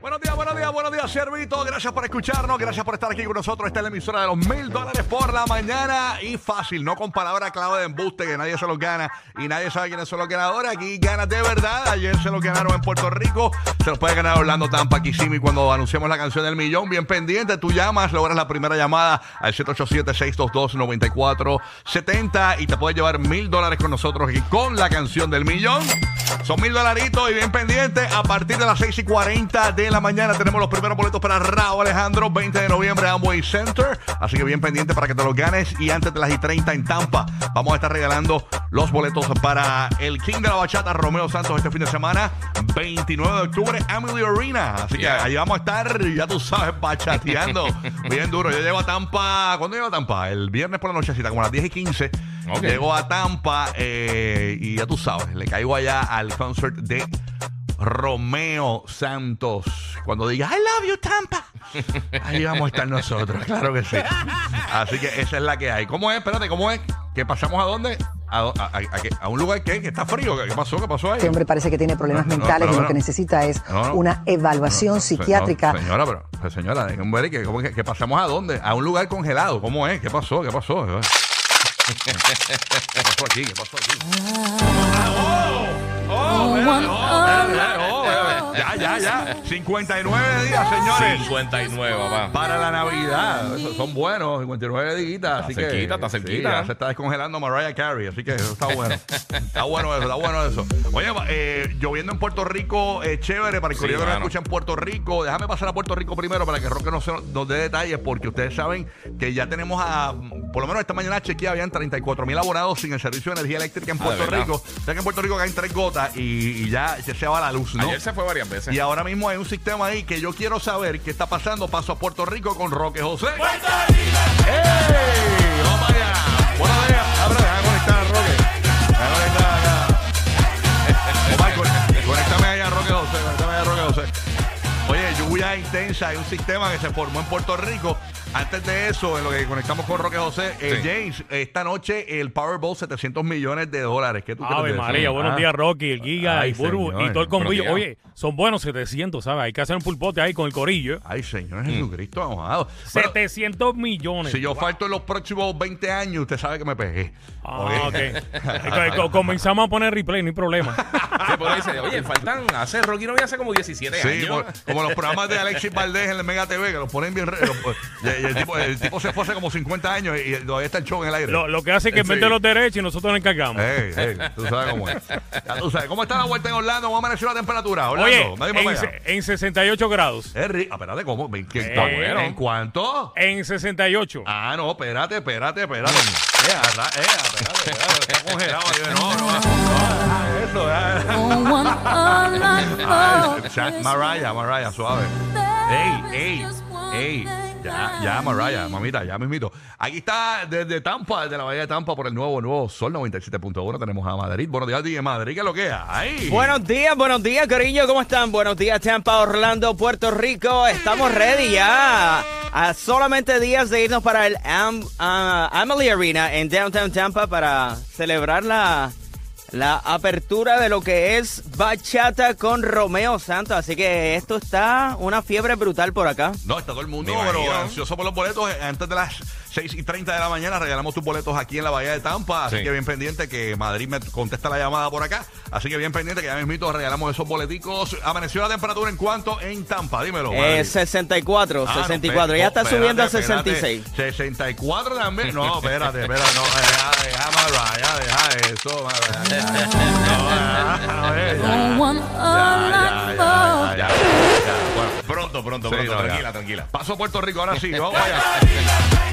Buenos días, buenos días, buenos días, Servito. Gracias por escucharnos, gracias por estar aquí con nosotros. Esta es la emisora de los mil dólares por la mañana y fácil, no con palabra clave de embuste que nadie se los gana y nadie sabe quiénes son los ganadores. Aquí ganas de verdad. Ayer se los ganaron en Puerto Rico, se los puede ganar Orlando Tampa, Kissimmee cuando anunciamos la canción del millón. Bien pendiente, tú llamas, logras la primera llamada al 787-622-9470 y te puedes llevar mil dólares con nosotros aquí con la canción del millón. Son mil dolaritos y bien pendiente. A partir de las 6 y 40 de la mañana tenemos los primeros boletos para Raúl Alejandro, 20 de noviembre, Amway Center. Así que bien pendiente para que te los ganes. Y antes de las y 30 en Tampa, vamos a estar regalando los boletos para el King de la Bachata, Romeo Santos, este fin de semana, 29 de octubre, Emily Arena. Así que ahí vamos a estar, ya tú sabes, bachateando. bien duro. Yo llego a Tampa. ¿Cuándo llego a Tampa? El viernes por la nochecita, como a las 10 y 15. Ok. Llego a Tampa eh, y ya tú sabes, le caigo allá al concert de Romeo Santos. Cuando diga I love you, Tampa. Ahí vamos a estar nosotros, claro que sí. Así que esa es la que hay. ¿Cómo es? Espérate, ¿cómo es? ¿Que pasamos a dónde? ¿A, a- a- a qué? ¿A un lugar que, que está frío? ¿Qué pasó? ¿Qué pasó ahí? Este hombre parece que tiene problemas No, no, mentales pero y lo no. que necesita es No, no. una evaluación No, psiquiátrica. no, señora, pero, señora, hombre, ¿que, cómo que, que pasamos a dónde? A un lugar congelado. ¿Cómo es? ¿Qué pasó? ¿Qué pasó? ¿Qué pasó aquí? ¿Qué pasó aquí? Oh, oh, mira, oh, mira, oh, ya, ya, ya. 59 días, señores. 59, papá. Para la Navidad. Son buenos, 59 días. Así que, cerquita, está sí, cerquita. ya se está descongelando Mariah Carey, así que eso está bueno. está bueno eso, está bueno eso. Oye, eh, lloviendo en Puerto Rico, eh, chévere para el Sí, corrido que nos mano. escucha en Puerto Rico. Déjame pasar a Puerto Rico primero para que Roque nos, nos dé detalles, porque ustedes saben que ya tenemos a, por lo menos esta mañana chequeé, habían 34 mil abonados sin el servicio de energía eléctrica en Ah, de Puerto verdad. Rico. O sea que en Puerto Rico caen tres gotas y, y ya, ya se va la luz, ¿no? Ayer se fue varias veces. Y ahora mismo hay un sistema ahí que yo quiero saber qué está pasando. Paso a Puerto Rico con Roque José. ¡Ey! ¡Vamos allá! Buenos días. Ah, pero déjame conectar a Roque. Déjame conectar acá. Omar, con- conéctame ahí a Roque José. Conéctame ahí a Roque José. Oye, lluvia intensa. Hay un sistema que se formó en Puerto Rico. Antes de eso, en lo que conectamos con Roque José, eh. James, esta noche el Powerball 700 millones de dólares. ¿Qué tú Ave? María, buenos Ah. días, Rocky, el Giga, Ay, y Burbu señor. y todo el convillo. Oye, son buenos 700, ¿sabes? Hay que hacer un pulpote ahí con el corillo. Ay, Señor Jesucristo, amado. Bueno, 700 millones. Si yo falto en los próximos 20 años, usted sabe que me pegué. Ah, Ok. ok. Co- Comenzamos a poner replay, no hay problema. Sí, porque dice, oye, faltan hace Rocky no había hace como 17 Sí, años. como, como los programas de Alexis Valdés en el Mega TV, que los ponen bien. re- los- y- y el, tipo, el tipo se fue hace como 50 años y, y todavía está el show en el aire. Lo, lo que hace es que Sí. vende los derechos y nosotros nos encargamos. Ey, ey, tú sabes cómo es. Ya tú sabes. ¿Cómo está la vuelta en Orlando? ¿Cómo amaneció la temperatura? Orlando, Oye, nadie me en, se- en 68 grados. Es ri- ah, espérate, ¿cómo? ¿En, qué- Eh. bueno. ¿En cuánto? En 68. Ah, no, espérate, espérate, espérate. Eh, arra- eh, espérate, espérate, está congelado. Yo, no, no, no, no, eso, Chat, Mariah, Mariah, suave. Ey, ey, ey. Ya, ya, Mariah, mamita, ya mismito. Aquí está desde Tampa, desde la Bahía de Tampa, por el nuevo, nuevo Sol 97.1. Tenemos a Madrid. Buenos días, DJ Madrid, ¿qué es lo que hay? Buenos días, buenos días, cariño, ¿cómo están? Buenos días, Tampa, Orlando, Puerto Rico. Estamos ready ya. A solamente días de irnos para el Am- Amalie Arena en Downtown Tampa para celebrar la, la apertura de lo que es Bachata con Romeo Santos. Así que esto está una fiebre brutal por acá. No, está todo el mundo, pero ansioso por los boletos. Antes de las 6 y 30 de la mañana regalamos tus boletos aquí en la Bahía de Tampa. Así Sí. que bien pendiente que Madrid me contesta la llamada por acá. Así que bien pendiente que ya mismito regalamos esos boleticos. Amaneció la temperatura en cuánto en Tampa, dímelo. Eh, Madrid. 64, Ah, no, 64. espérate, ya está no, subiendo a espérate, espérate. 66. 64 también. No, espérate, espérate. No, deja, deja, Mariah, deja eso. Bueno, Pronto, pronto, pronto. tranquila, tranquila. Paso a Puerto Rico, ahora sí, vamos allá.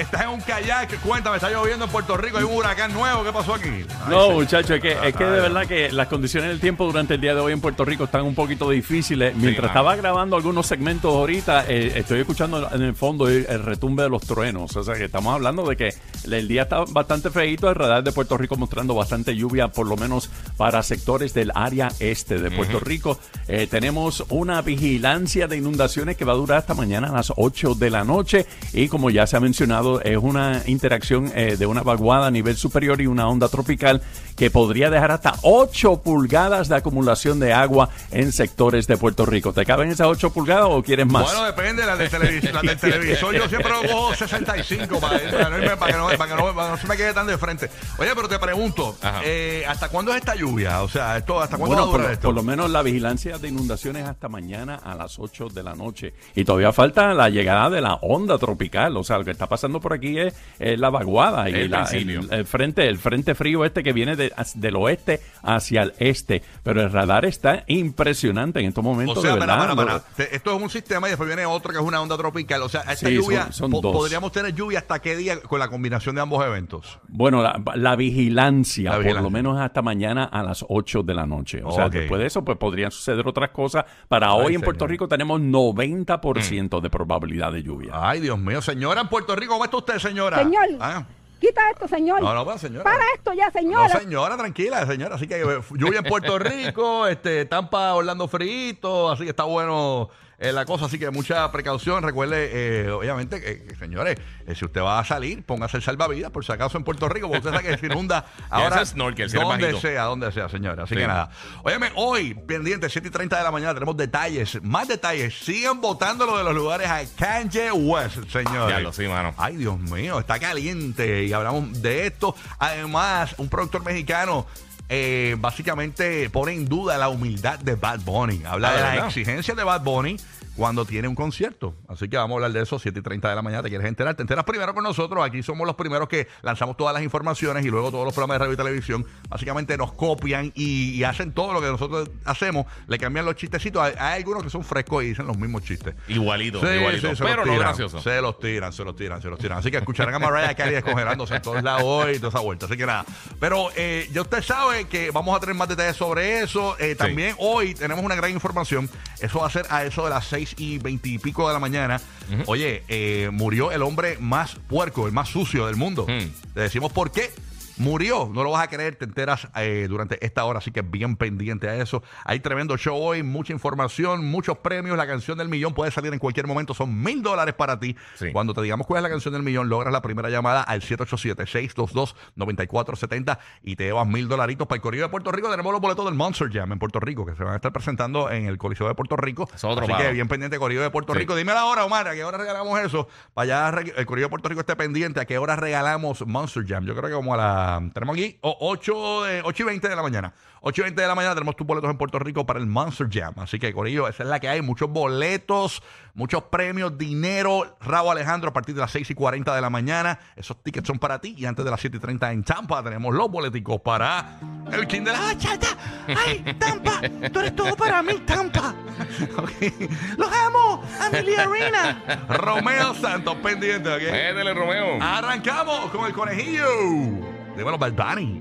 Estás en un kayak, cuéntame, está lloviendo en Puerto Rico, hay un huracán nuevo, ¿qué pasó aquí? Ay, No, sí. muchachos, es que, es que de verdad que las condiciones del tiempo durante el día de hoy en Puerto Rico están un poquito difíciles. Mientras mano. estaba grabando algunos segmentos ahorita, eh, estoy escuchando en el fondo el, el retumbe de los truenos. O sea que estamos hablando de que el día está bastante feito. El radar de Puerto Rico mostrando bastante lluvia, por lo menos para sectores del área este de Puerto Rico. Eh, tenemos una vigilancia de inundaciones que va a durar hasta mañana a las 8 de la noche. Y como ya se ha mencionado, es una interacción eh, de una vaguada a nivel superior y una onda tropical que podría dejar hasta 8 pulgadas de acumulación de agua en sectores de Puerto Rico. ¿Te caben esas 8 pulgadas o quieres más? Bueno, depende, la, de televis- la del televisor yo siempre lo cojo 65 para, para no para que no, para que no- para que no se me quede tan de frente. Oye, pero te pregunto, eh, ¿hasta cuándo es esta lluvia? O sea, esto, ¿hasta cuándo Bueno, va a por, durar lo- esto? por lo menos la vigilancia de inundaciones hasta mañana a las 8 de la noche. Y todavía falta la llegada de la onda tropical. O sea, lo que está pasando por aquí es, es la vaguada y El la- principio. el, el frente, el frente frío este que viene de- del oeste hacia el este. Pero el radar está impresionante en estos momentos. O sea, de verdad. para, para. Esto es un sistema y después viene otro que es una onda tropical. O sea, esta Sí, lluvia, son- son po- dos. podríamos tener lluvia hasta qué día con la combinación de ambos eventos. Bueno, la, la vigilancia, La por lo menos hasta mañana a las 8 de la noche. O sea, después de eso, pues podrían suceder otras cosas. Para hoy en Puerto. Rico tenemos 90% de probabilidad de lluvia. Ay, Dios mío, señora en Puerto Rico, ¿cómo usted, señora? Señor, Ah, quita esto, señor. No, no, pero señora. Para esto ya, señora. No, señora, tranquila, señora. Así que eh, lluvia en Puerto Rico, este, Tampa, Orlando frito, así que está bueno eh, la cosa. Así que mucha precaución. Recuerde, eh, obviamente, que, señores, eh, si usted va a salir, póngase el salvavidas, por si acaso en Puerto Rico, porque usted sabe que se inunda ahora ese snorkel, donde sea, donde sea, señora. Así Sí. que nada. Óyeme, hoy, pendiente, 7 y 30 de la mañana, tenemos detalles, más detalles. Sigan votando lo de los lugares a Kanye West, señores. Ya lo sí, mano. Ay, Dios mío, está caliente y hablamos de esto. Además, un productor mexicano eh, básicamente pone en duda la humildad de Bad Bunny. Habla Ah, de ¿de las verdad? exigencias de Bad Bunny cuando tiene un concierto. Así que vamos a hablar de eso 7 y 30 de la mañana. ¿Te quieres enterar? Te enteras primero con nosotros. Aquí somos los primeros que lanzamos todas las informaciones y luego todos los programas de radio y televisión básicamente nos copian y, y hacen todo lo que nosotros hacemos. Le cambian los chistecitos. Hay, hay algunos que son frescos y dicen los mismos chistes. Igualito, Sí, igualito. sí, pero los no tiran, gracioso. Se los tiran, se los tiran, se los tiran. Así que escucharán a Mariah Carey descongelándose en todos lados hoy y toda esa vuelta. Así que nada. Pero eh, ya usted sabe que vamos a tener más detalles sobre eso. Eh, también hoy tenemos una gran información. Eso va a ser a eso de las 6 y 20 y pico de la mañana. Oye, eh, murió el hombre más puerco, el más sucio del mundo. Mm. Le decimos por qué. Murió, no lo vas a creer, te enteras eh, durante esta hora, así que bien pendiente a eso. Hay tremendo show hoy, mucha información, muchos premios. La canción del millón puede salir en cualquier momento, son mil dólares para ti. Sí. Cuando te digamos cuál es la canción del millón, logras la primera llamada al 787-622-9470 y te llevas mil dolaritos para el Correo de Puerto Rico. Tenemos los boletos del Monster Jam en Puerto Rico que se van a estar presentando en el Coliseo de Puerto Rico. Es otro así que bien pendiente Correo de Puerto Sí. Rico. Dime la hora, Omar, ¿a qué hora regalamos eso? Para allá el Correo de Puerto Rico esté pendiente. ¿A qué hora regalamos Monster Jam? Yo creo que como a Tenemos aquí o- 8, de, 8 y 20 de la mañana. 8 y 20 de la mañana tenemos tus boletos en Puerto Rico para el Monster Jam. Así que, Corillo, esa es la que hay. Muchos boletos, muchos premios, dinero. Rabo Alejandro a partir de las 6 y 40 de la mañana. Esos tickets son para ti. Y antes de las 7 y 30 en Tampa tenemos los boleticos para el King de la Bachata. ¡Ay, Tampa! ¡Tú eres todo para mí, Tampa! ¡Los amo! ¡Amelia Arena! Romeo Santos pendiente, ¿ok? Métele, Romeo. Arrancamos con el conejillo. Dímelo, Bad Bunny.